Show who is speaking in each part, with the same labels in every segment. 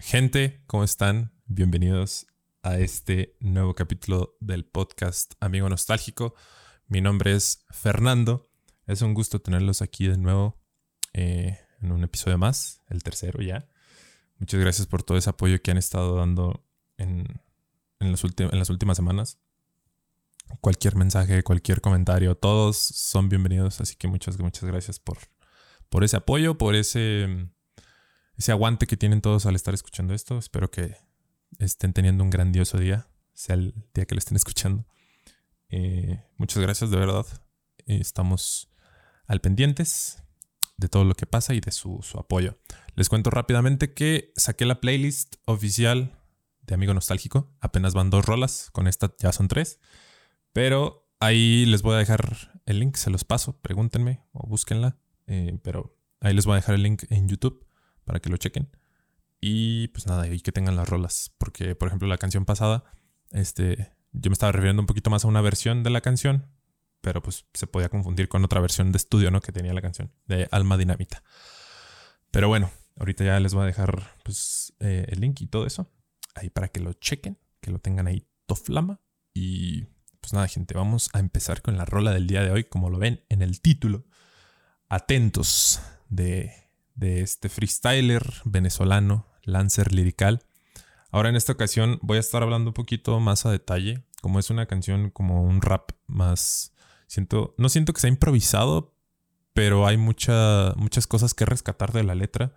Speaker 1: Gente, ¿cómo están? Bienvenidos a este nuevo capítulo del podcast Amigo Nostálgico. Mi nombre es Fernando. Es un gusto tenerlos aquí de nuevo eh, en un episodio más, el tercero ya. Muchas gracias por todo ese apoyo que han estado dando en, en, las últimas semanas. Cualquier mensaje, cualquier comentario, todos son bienvenidos. Así que muchas, muchas gracias por, por ese apoyo, por ese ese aguante que tienen todos al estar escuchando esto. Espero que estén teniendo un grandioso día, sea el día que lo estén escuchando. Eh, muchas gracias, de verdad. estamos al pendientes de todo lo que pasa y de su, apoyo. Les cuento rápidamente que saqué la playlist oficial de Amigo Nostálgico. Apenas van dos rolas, con esta ya son tres. Pero ahí les voy a dejar el link, se los paso, pregúntenme o búsquenla. Eh, pero ahí les voy a dejar el link en YouTube para que lo chequen. Y pues nada, y que tengan las rolas. Porque, por ejemplo, la canción pasada, este, yo me estaba refiriendo un poquito más a una versión de la canción, pero pues se podía confundir con otra versión de estudio, ¿no? Que tenía la canción de Alma Dinamita. Pero bueno, ahorita ya les voy a dejar pues eh, el link y todo eso ahí para que lo chequen, que lo tengan ahí toflama. Y pues nada, gente, vamos a empezar con la rola del día de hoy, como lo ven en el título. Atentos de de este freestyler venezolano, Lancer Lirical. Ahora en esta ocasión voy a estar hablando un poquito más a detalle, como es una canción como un rap más siento no siento que sea improvisado, pero hay muchas cosas que rescatar de la letra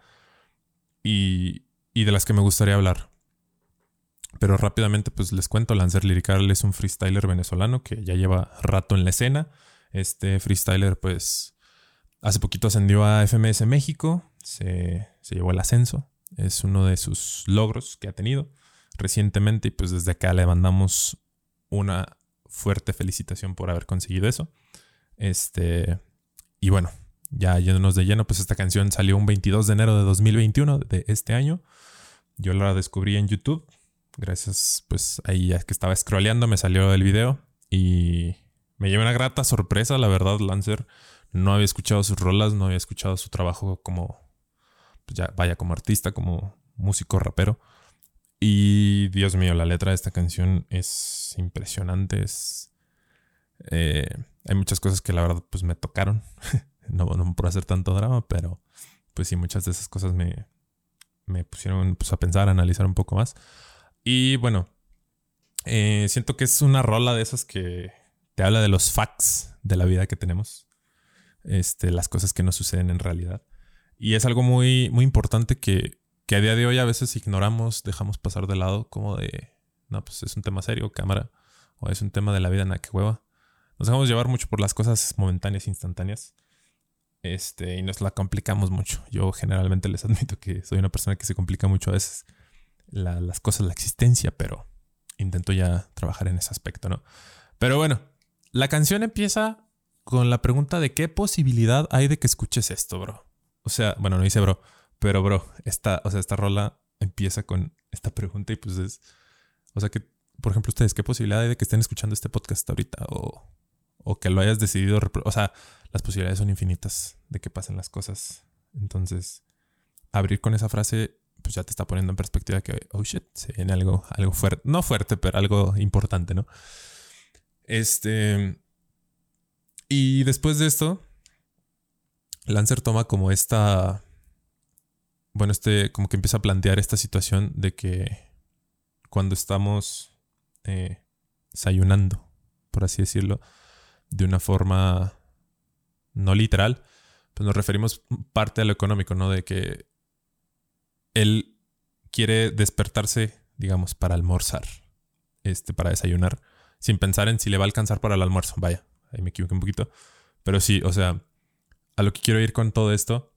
Speaker 1: y, y de las que me gustaría hablar. Pero rápidamente pues les cuento, Lancer Lirical es un freestyler venezolano que ya lleva rato en la escena. Este freestyler pues hace poquito ascendió a FMS México, se, llevó el ascenso. Es uno de sus logros que ha tenido recientemente y pues desde acá le mandamos una fuerte felicitación por haber conseguido eso. Este, y bueno, ya yéndonos de lleno, pues esta canción salió un 22 de enero de 2021 de este año. Yo la descubrí en YouTube. Gracias, pues ahí ya que estaba scrolleando me salió el video y me llevé una grata sorpresa, la verdad, Lancer. No había escuchado sus rolas, no había escuchado su trabajo como pues ya vaya como artista, como músico rapero. Y Dios mío, la letra de esta canción es impresionante. Es, eh, hay muchas cosas que la verdad pues me tocaron. no, no hacer tanto drama, pero pues sí, muchas de esas cosas me, me pusieron pues, a pensar, a analizar un poco más. Y bueno, eh, siento que es una rola de esas que te habla de los facts de la vida que tenemos. Este, las cosas que nos suceden en realidad. Y es algo muy, muy importante que, a día de hoy a veces ignoramos, dejamos pasar de lado, como de, no, pues es un tema serio, cámara, o es un tema de la vida en la que hueva. Nos dejamos llevar mucho por las cosas momentáneas, instantáneas. Este, y nos la complicamos mucho. Yo generalmente les admito que soy una persona que se complica mucho a veces las cosas, la existencia, pero intento ya trabajar en ese aspecto, ¿no? Pero bueno, la canción empieza con la pregunta de qué posibilidad hay de que escuches esto, bro. O sea, bueno, no dice bro, pero bro, esta, o sea, esta rola empieza con esta pregunta y pues es, o sea que, por ejemplo, ustedes, ¿qué posibilidad hay de que estén escuchando este podcast ahorita? O, o que lo hayas decidido, o sea, las posibilidades son infinitas de que pasen las cosas. Entonces, abrir con esa frase, pues ya te está poniendo en perspectiva que, oh shit, se viene algo, algo fuerte, no fuerte, pero algo importante, ¿no? Este... Y después de esto, Lancer toma como esta. Bueno, este. como que empieza a plantear esta situación de que cuando estamos eh, desayunando, por así decirlo, de una forma no literal, pues nos referimos parte a lo económico, ¿no? De que él quiere despertarse, digamos, para almorzar, este, para desayunar, sin pensar en si le va a alcanzar para el almuerzo. Vaya, ahí me equivoqué un poquito. Pero sí, o sea, a lo que quiero ir con todo esto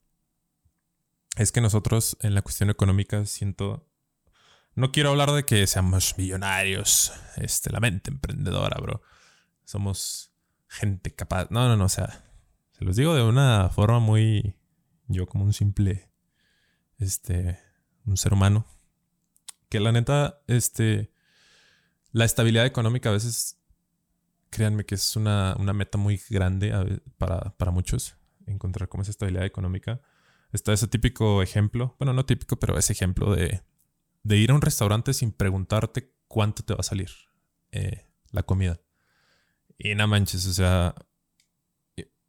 Speaker 1: es que nosotros en la cuestión económica siento... No quiero hablar de que seamos millonarios, este, la mente emprendedora, bro. Somos gente capaz. No, no, no, o sea, se los digo de una forma muy... Yo como un simple, este, un ser humano. Que la neta, este, la estabilidad económica a veces, créanme que es una, una meta muy grande para, para muchos encontrar como esa estabilidad económica. Está ese típico ejemplo, bueno, no típico, pero ese ejemplo de, de ir a un restaurante sin preguntarte cuánto te va a salir eh, la comida. Y no manches, o sea,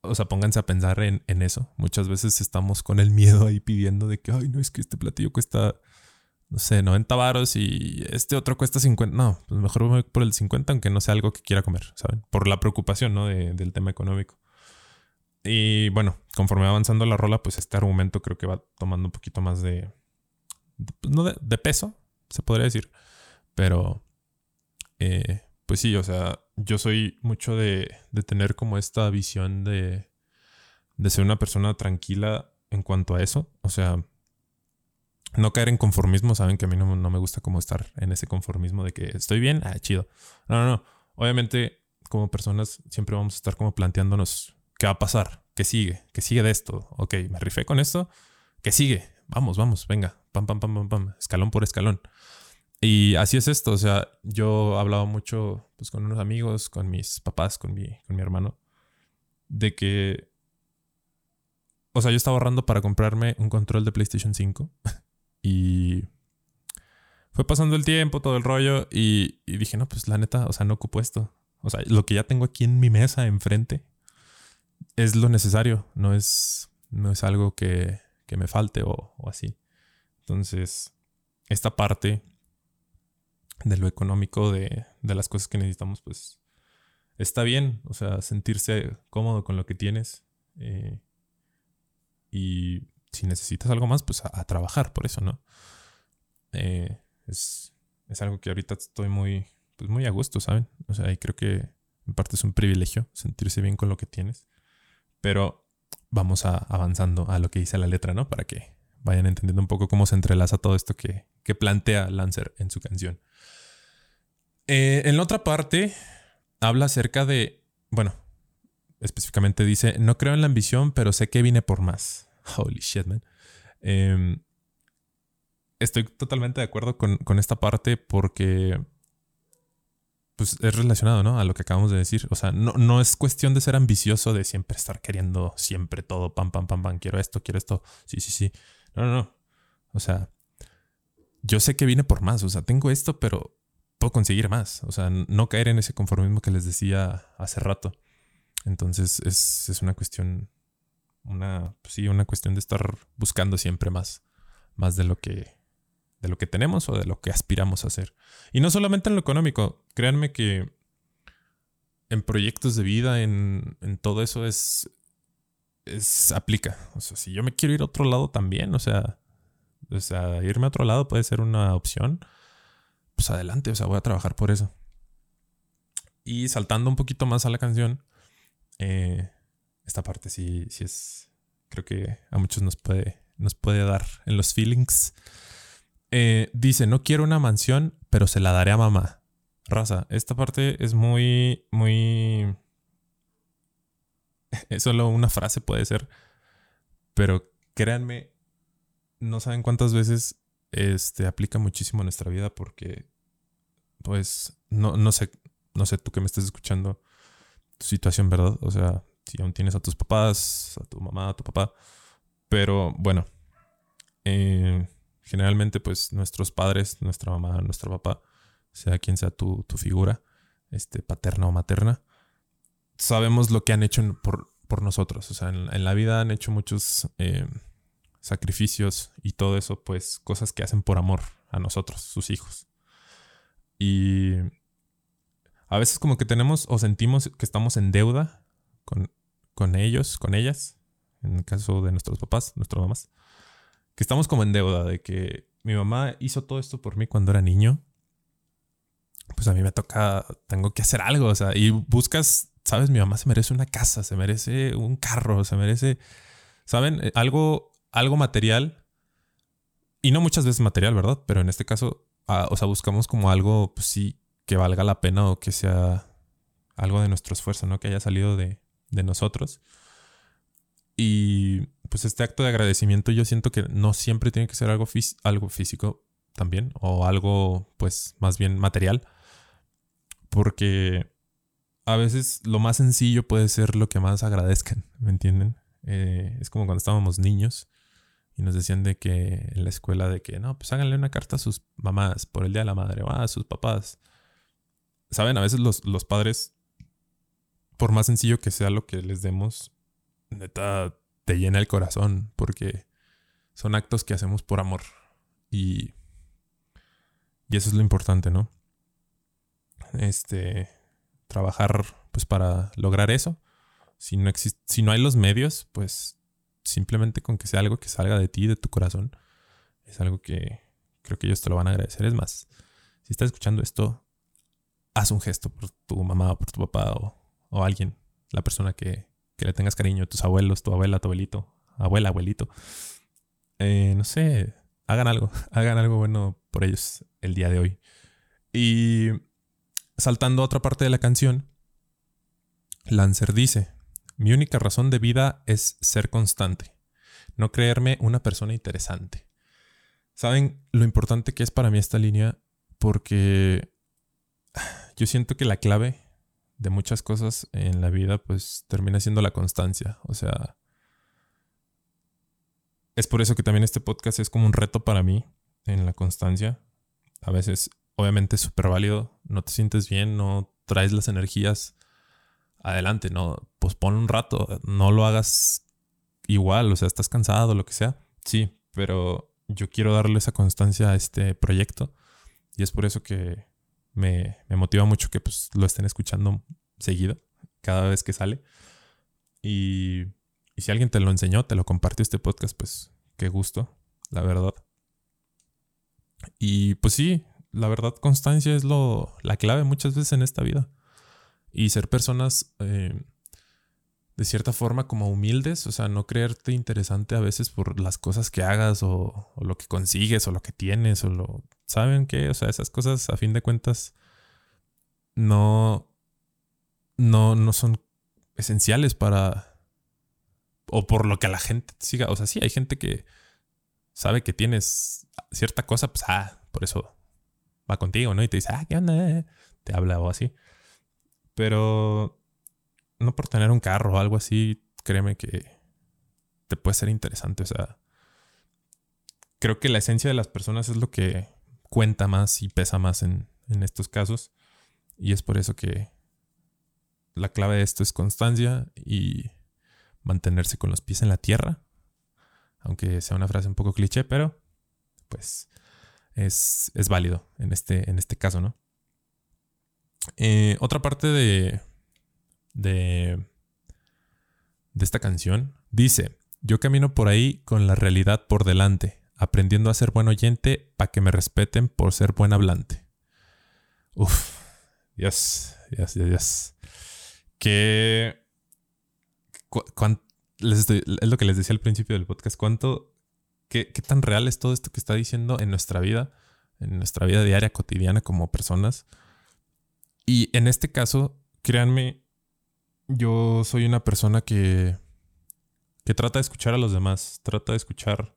Speaker 1: o sea, pónganse a pensar en, en, eso. Muchas veces estamos con el miedo ahí pidiendo de que, ay, no, es que este platillo cuesta, no sé, 90 varos y este otro cuesta 50. No, pues mejor voy por el 50, aunque no sea algo que quiera comer, ¿saben? Por la preocupación, ¿no? del tema económico. Y bueno, conforme va avanzando la rola, pues este argumento creo que va tomando un poquito más de, pues, no de, peso, se podría decir. Pero, eh, pues sí, o sea, yo soy mucho de, de tener como esta visión de, de ser una persona tranquila en cuanto a eso. O sea, no caer en conformismo. Saben que a mí no, no, me gusta como estar en ese conformismo de que estoy bien, ah, chido. No, no, no. Obviamente, como personas, siempre vamos a estar como planteándonos va a pasar, qué sigue, qué sigue de esto. Ok, me rifé con esto, ¿qué sigue? Vamos, vamos, venga, pam, pam, pam, pam, pam, escalón por escalón. Y así es esto, o sea, yo hablaba mucho pues, con unos amigos, con mis papás, con mi, con mi hermano, de que, o sea, yo estaba ahorrando para comprarme un control de PlayStation 5 y fue pasando el tiempo, todo el rollo y, y, dije, no, pues la neta, o sea, no ocupo esto. O sea, lo que ya tengo aquí en mi mesa enfrente es lo necesario, no es, no es algo que, que me falte o, así. Entonces, esta parte de lo económico, de, de, las cosas que necesitamos, pues está bien, o sea, sentirse cómodo con lo que tienes. Eh, y si necesitas algo más, pues a, trabajar por eso, ¿no? Eh, es, es, algo que ahorita estoy muy, pues muy a gusto, ¿saben? O sea, y creo que en parte es un privilegio sentirse bien con lo que tienes. Pero vamos avanzando a lo que dice la letra, ¿no? Para que vayan entendiendo un poco cómo se entrelaza todo esto que, que plantea Lancer en su canción. Eh, en la otra parte, habla acerca de, bueno, específicamente dice, no creo en la ambición, pero sé que vine por más. Holy shit, man. Em, estoy totalmente de acuerdo con, con, esta parte porque pues es relacionado, ¿no? A lo que acabamos de decir. O sea, no, no es cuestión de ser ambicioso, de siempre estar queriendo siempre todo, pam, pam, pam, pam, quiero esto, quiero esto. Sí, sí, sí. No, no, no. O sea, yo sé que vine por más. O sea, tengo esto, pero puedo conseguir más. O sea, no caer en ese conformismo que les decía hace rato. Entonces es, es una cuestión, una, sí, una cuestión de estar buscando siempre más, más de lo que, de lo que tenemos o de lo que aspiramos a hacer. Y no solamente en lo económico. Créanme que en proyectos de vida, en, en todo eso es, es aplica. O sea, si yo me quiero ir a otro lado también, o sea, o sea, irme a otro lado puede ser una opción. Pues adelante, o sea, voy a trabajar por eso. Y saltando un poquito más a la canción, eh, esta parte sí, sí es, creo que a muchos nos puede, nos puede dar en los feelings. Eh, dice, no quiero una mansión, pero se la daré a mamá. Raza, esta parte es muy, muy es solo una frase puede ser. Pero créanme, no saben cuántas veces este aplica muchísimo en nuestra vida porque pues no, no sé, no sé tú que me estás escuchando tu situación, ¿verdad? O sea, si aún tienes a tus papás, a tu mamá, a tu papá. Pero bueno, eh, generalmente pues nuestros padres, nuestra mamá, nuestro papá, sea quien sea tu, tu figura, este, paterna o materna, sabemos lo que han hecho por, por nosotros. O sea, en, la vida han hecho muchos eh, sacrificios y todo eso, pues cosas que hacen por amor a nosotros, sus hijos. Y a veces como que tenemos o sentimos que estamos en deuda con, con ellos, con ellas, en el caso de nuestros papás, nuestras mamás, que estamos como en deuda de que mi mamá hizo todo esto por mí cuando era niño. Pues a mí me toca, tengo que hacer algo, o sea, y buscas sabes, mi mamá se merece una casa, se merece un carro, se merece, ¿saben? Eh, algo, algo material. Y no muchas veces material, ¿verdad? Pero en este caso, ah, o sea, buscamos como algo, pues sí, que valga la pena o que sea algo de nuestro esfuerzo, ¿no? Que haya salido de, de nosotros. Y pues este acto de agradecimiento yo siento que no siempre tiene que ser algo, algo físico también o algo pues más bien material. Porque a veces lo más sencillo puede ser lo que más agradezcan, ¿me entienden? Eh, es como cuando estábamos niños Y nos decían de que en la escuela de que, no, pues háganle una carta a sus mamás por el Día de la Madre o a sus papás. Saben, a veces los, los padres, por más sencillo que sea lo que les demos, neta, te llena el corazón porque son actos que hacemos por amor. Y, y eso es lo importante, ¿no? Este, trabajar pues para lograr eso. Si no, si no hay los medios, pues simplemente con que sea algo que salga de ti, de tu corazón, es algo que creo que ellos te lo van a agradecer. Es más, si estás escuchando esto, haz un gesto por tu mamá o por tu papá o, alguien, la persona que, le tengas cariño, tus abuelos, tu abuela, tu abuelito, abuela, abuelito. Eh, no sé, hagan algo, hagan algo bueno por ellos el día de hoy. Y saltando a otra parte de la canción, Lancer dice, mi única razón de vida es ser constante, no creerme una persona interesante. ¿Saben lo importante que es para mí esta línea? Porque yo siento que la clave de muchas cosas en la vida pues termina siendo la constancia. O sea, es por eso que también este podcast es como un reto para mí en la constancia. A veces, obviamente, es súper válido. No te sientes bien, no traes las energías adelante, no, pues pon un rato, no lo hagas igual, o sea, estás cansado, lo que sea. Sí, pero yo quiero darle esa constancia a este proyecto y es por eso que me, motiva mucho que pues lo estén escuchando seguido, cada vez que sale. Y, y si alguien te lo enseñó, te lo compartió este podcast, pues qué gusto, la verdad. Y pues sí, la verdad, constancia es lo, la clave muchas veces en esta vida y ser personas eh, de cierta forma como humildes, o sea, no creerte interesante a veces por las cosas que hagas o, lo que consigues o lo que tienes o lo... ¿Saben qué? O sea, esas cosas a fin de cuentas no, no, no son esenciales para... o por lo que la gente siga. O sea, sí, hay gente que sabe que tienes cierta cosa, pues, ah, por eso va contigo, ¿no? Y te dice, ah, ¿qué onda? Te habla o así. Pero no por tener un carro o algo así, créeme que te puede ser interesante. O sea, creo que la esencia de las personas es lo que cuenta más y pesa más en, estos casos. Y es por eso que la clave de esto es constancia y mantenerse con los pies en la tierra. Aunque sea una frase un poco cliché, pero pues es, es válido en este, en este caso, ¿no? Eh, otra parte de, de, de esta canción dice, yo camino por ahí con la realidad por delante, aprendiendo a ser buen oyente para que me respeten por ser buen hablante. Uf, Dios, Dios, Dios, Que... es lo que les decía al principio del podcast, cuánto, qué, qué tan real es todo esto que está diciendo en nuestra vida, en nuestra vida diaria, cotidiana como personas. Y en este caso, créanme, yo soy una persona que, que trata de escuchar a los demás, trata de escuchar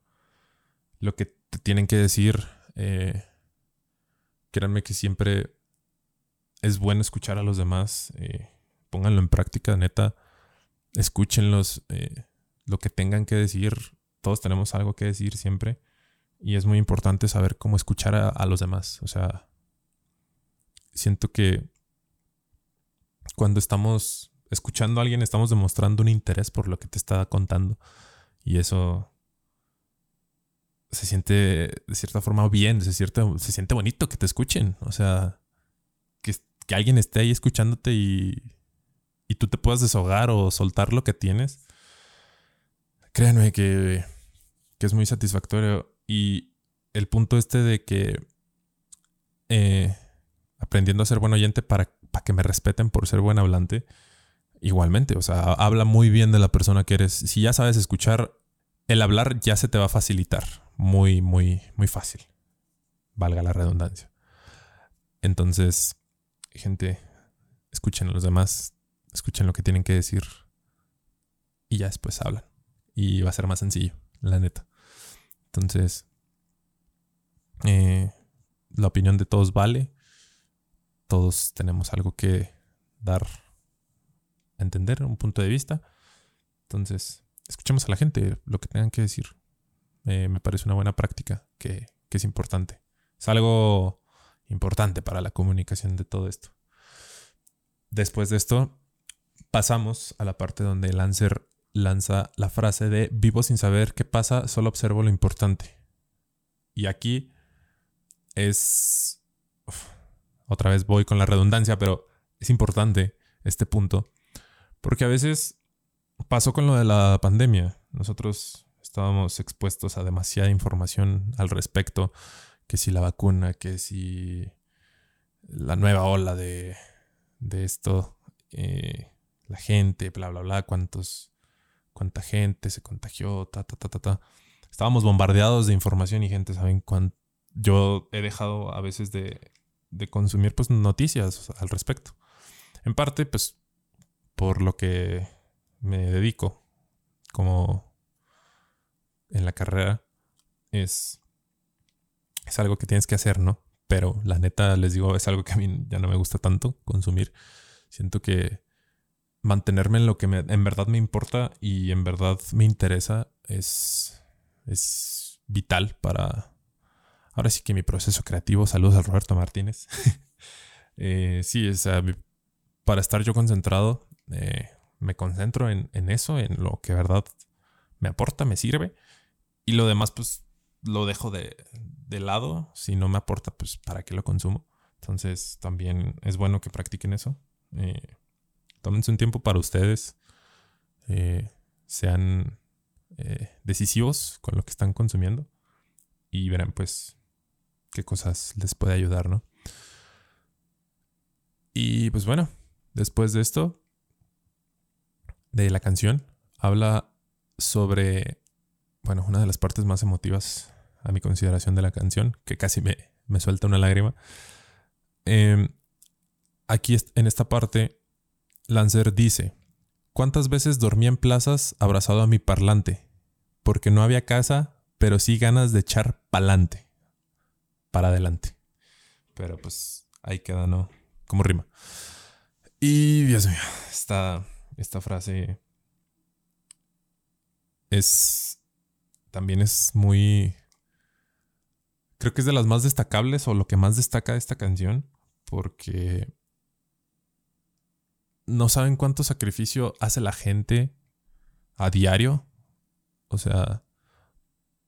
Speaker 1: lo que te tienen que decir. Eh, créanme que siempre es bueno escuchar a los demás. Eh, pónganlo en práctica, neta. Escúchenlos, eh, lo que tengan que decir. Todos tenemos algo que decir siempre. Y es muy importante saber cómo escuchar a los demás. O sea, siento que cuando estamos escuchando a alguien, estamos demostrando un interés por lo que te está contando. Y eso se siente de cierta forma bien, se, se siente bonito que te escuchen. O sea, que, que alguien esté ahí escuchándote y, y tú te puedas deshogar o soltar lo que tienes. Créanme que, que es muy satisfactorio. Y el punto este de que eh, aprendiendo a ser buen oyente para para que me respeten por ser buen hablante. Igualmente, o sea, habla muy bien de la persona que eres. Si ya sabes escuchar, el hablar ya se te va a facilitar. Muy, muy, muy fácil. Valga la redundancia. Entonces, gente, escuchen a los demás, escuchen lo que tienen que decir y ya después hablan. Y va a ser más sencillo, la neta. Entonces, eh, la opinión de todos vale todos tenemos algo que dar a entender, un punto de vista. Entonces, escuchemos a la gente lo que tengan que decir. Eh, me parece una buena práctica que, que es importante. Es algo importante para la comunicación de todo esto. Después de esto, pasamos a la parte donde Lancer lanza la frase de vivo sin saber qué pasa, solo observo lo importante. Y aquí es... otra vez voy con la redundancia, pero es importante este punto. Porque a veces pasó con lo de la pandemia. Nosotros estábamos expuestos a demasiada información al respecto. Que si la vacuna, que si la nueva ola de, de esto, eh, la gente, bla, bla, bla, cuántos, cuánta gente se contagió, ta, ta, ta, ta, ta. Estábamos bombardeados de información y gente, ¿saben cuánto? Yo he dejado a veces de, de consumir pues noticias al respecto. En parte, pues, por lo que me dedico como en la carrera, es, es algo que tienes que hacer, ¿no? Pero la neta, les digo, es algo que a mí ya no me gusta tanto consumir. Siento que mantenerme en lo que en verdad me importa y en verdad me interesa es, es vital para, ahora sí que mi proceso creativo. Saludos a Roberto Martínez. eh, sí, es, para estar yo concentrado, eh, me concentro en, eso, en lo que de verdad me aporta, me sirve. Y lo demás, pues lo dejo de, lado. Si no me aporta, pues para qué lo consumo. Entonces también es bueno que practiquen eso. Eh, tómense un tiempo para ustedes. Eh, sean decisivos con lo que están consumiendo. Y verán pues qué cosas les puede ayudar, ¿no? Y pues bueno, Después de esto, de la canción, habla sobre, bueno, una de las partes más emotivas a mi consideración de la canción, que casi me, me suelta una lágrima. Em, aquí en esta parte, Lancer dice, ¿cuántas veces dormí en plazas abrazado a mi parlante? Porque no había casa, pero sí ganas de echar pa'lante, para adelante. Pero pues ahí queda, ¿no? Como rima. Y Dios mío, esta, esta frase es. También es muy. Creo que es de las más destacables o lo que más destaca de esta canción. Porque. No saben cuánto sacrificio hace la gente a diario. O sea,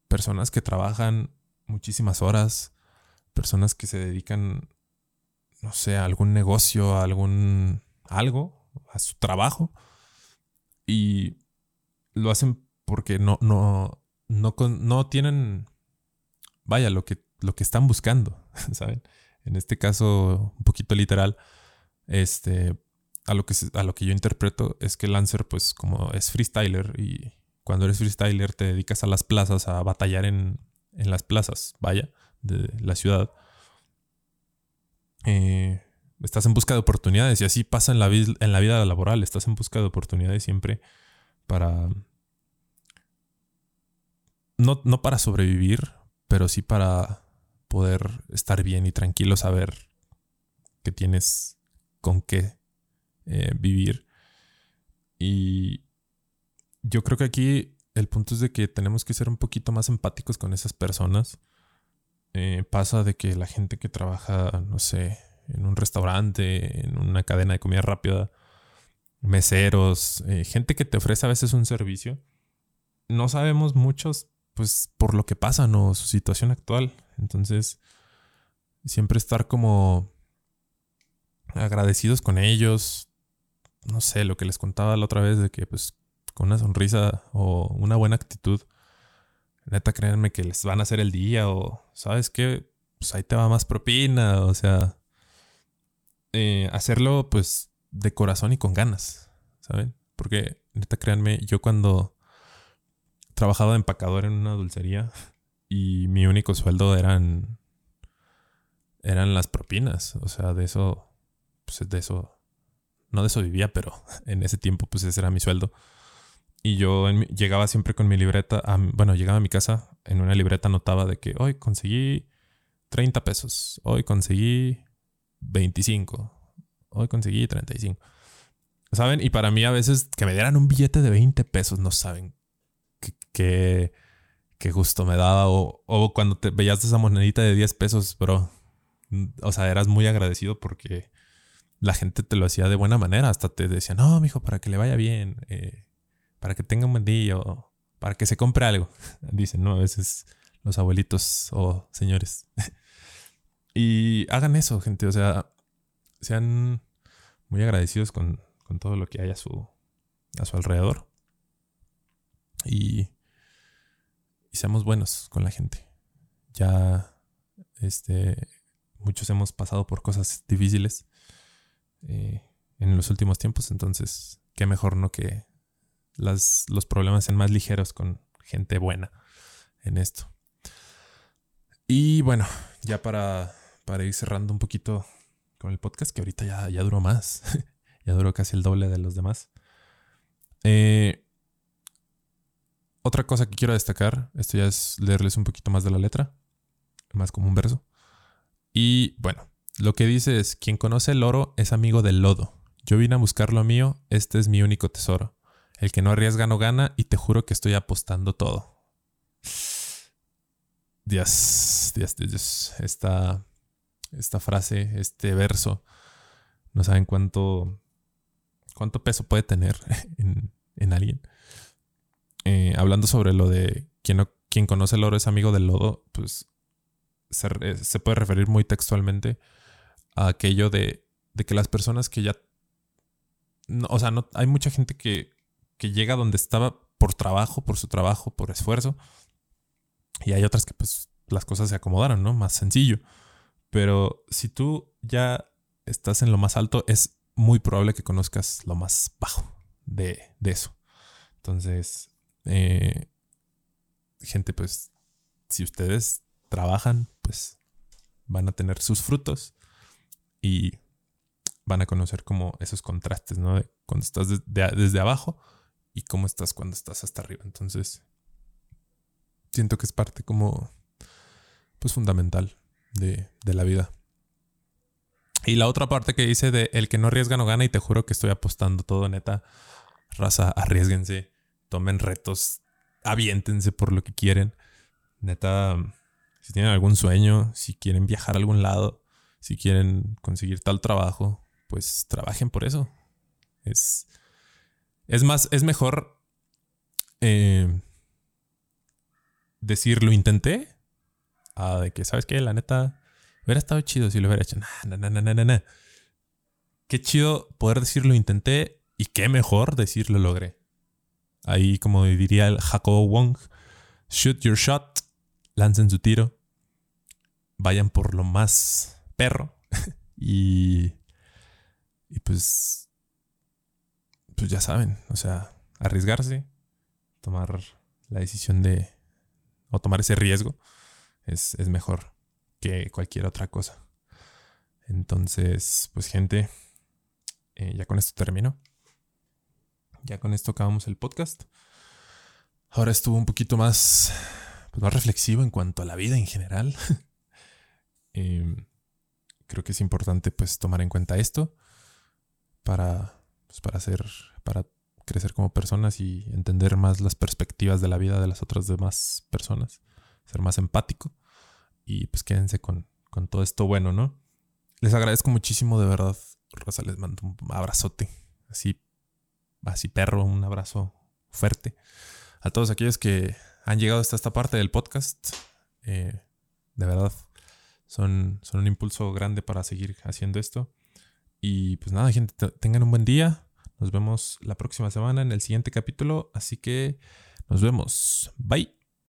Speaker 1: personas que trabajan muchísimas horas, personas que se dedican no sé, a algún negocio, a algún algo, a su trabajo. Y lo hacen porque no, no, no, no tienen, vaya, lo que, lo que están buscando, ¿saben? En este caso, un poquito literal, este, a lo que, a lo que yo interpreto es que Lancer, pues como es freestyler y cuando eres freestyler te dedicas a las plazas, a batallar en, en las plazas, vaya, de la ciudad eh, estás en busca de oportunidades y así pasa en la, en la vida laboral, estás en busca de oportunidades siempre para... No, no para sobrevivir, pero sí para poder estar bien y tranquilo, saber que tienes con qué eh, vivir. Y yo creo que aquí el punto es de que tenemos que ser un poquito más empáticos con esas personas eh, pasa de que la gente que trabaja, no sé, en un restaurante, en una cadena de comida rápida, meseros, eh, gente que te ofrece a veces un servicio, no sabemos muchos, pues, por lo que pasa, ¿no? Su situación actual. Entonces, siempre estar como agradecidos con ellos. No sé, lo que les contaba la otra vez de que, pues, con una sonrisa o una buena actitud, neta, créanme que les van a hacer el día o, ¿sabes qué? Pues ahí te va más propina, o sea, eh, hacerlo pues de corazón y con ganas, ¿saben? Porque, neta, créanme, yo cuando trabajaba de empacador en una dulcería y mi único sueldo eran eran las propinas, o sea, de eso pues de eso no de eso vivía, pero en ese tiempo pues ese era mi sueldo. Y yo llegaba siempre con mi libreta, bueno, llegaba a mi casa, en una libreta notaba de que hoy conseguí 30 pesos, hoy conseguí 25, hoy conseguí 35. ¿Saben? Y para mí a veces que me dieran un billete de 20 pesos, no saben qué, qué gusto me daba. O, o cuando te veías esa monedita de 10 pesos, bro. O sea, eras muy agradecido porque la gente te lo hacía de buena manera. Hasta te decía, no, mijo, para que le vaya bien, eh, para que tenga un buen día o para que se compre algo. Dicen, ¿no? A veces los abuelitos o señores. y hagan eso, gente. O sea, sean muy agradecidos con, con todo lo que hay a su, a su alrededor. Y, seamos buenos con la gente. Ya, este, muchos hemos pasado por cosas difíciles eh, en los últimos tiempos, entonces, qué mejor no que las, los problemas sean más ligeros con gente buena en esto. Y bueno, ya para, para ir cerrando un poquito con el podcast, que ahorita ya, ya duró más, ya duró casi el doble de los demás. Eh, otra cosa que quiero destacar, esto ya es leerles un poquito más de la letra, más como un verso. Y bueno, lo que dice es, quien conoce el oro es amigo del lodo. Yo vine a buscar lo mío, este es mi único tesoro. El que no arriesga no gana y te juro que estoy apostando todo. Dios, Dios, Dios. Esta, esta frase, este verso, no saben cuánto, cuánto peso puede tener en, alguien. Eh, hablando sobre lo de quien, quien conoce el oro es amigo del lodo, pues se, se puede referir muy textualmente a aquello de, de que las personas que ya... o sea, no, hay mucha gente que, que llega donde estaba por trabajo, por su trabajo, por esfuerzo. Y hay otras que pues las cosas se acomodaron, ¿no? Más sencillo. Pero si tú ya estás en lo más alto, es muy probable que conozcas lo más bajo de, de eso. Entonces, eh, gente, pues, si ustedes trabajan, pues van a tener sus frutos y van a conocer como esos contrastes, ¿no? De cuando estás desde abajo y cómo estás cuando estás hasta arriba. Entonces, siento que es parte como, pues fundamental de, de la vida. Y la otra parte que dice de el que no arriesga no gana y te juro que estoy apostando todo, neta. Raza, arriesguense, tomen retos, aviéntense por lo que quieren. Neta, si tienen algún sueño, si quieren viajar a algún lado, si quieren conseguir tal trabajo, pues trabajen por eso. Es, es más, es mejor eh, decir lo intenté a de que, ¿sabes qué? La neta, hubiera estado chido si lo hubiera hecho. Nah, nah, nah, nah, nah, Qué chido poder decir lo intenté y qué mejor decir lo logré. Ahí, como diría el Jacobo Wong, shoot your shot, lancen su tiro, vayan por lo más perro. y, y pues, pues ya saben, o sea, arriesgarse, tomar la decisión de, o tomar ese riesgo, es, mejor que cualquier otra cosa. Entonces, pues gente, eh, ya con esto termino. Ya con esto acabamos el podcast. Ahora estuvo un poquito más, pues más reflexivo en cuanto a la vida en general. eh, creo que es importante pues tomar en cuenta esto para, pues, para hacer, para crecer como personas y entender más las perspectivas de la vida de las otras demás personas, ser más empático y pues quédense con, con todo esto bueno, ¿no? Les agradezco muchísimo de verdad, Rosa, les mando un abrazote, así, así perro, un abrazo fuerte a todos aquellos que han llegado hasta esta parte del podcast. Eh, de verdad, son, son un impulso grande para seguir haciendo esto. Y pues nada, gente, tengan un buen día. Nos vemos la próxima semana en el siguiente capítulo. Así que nos vemos. Bye.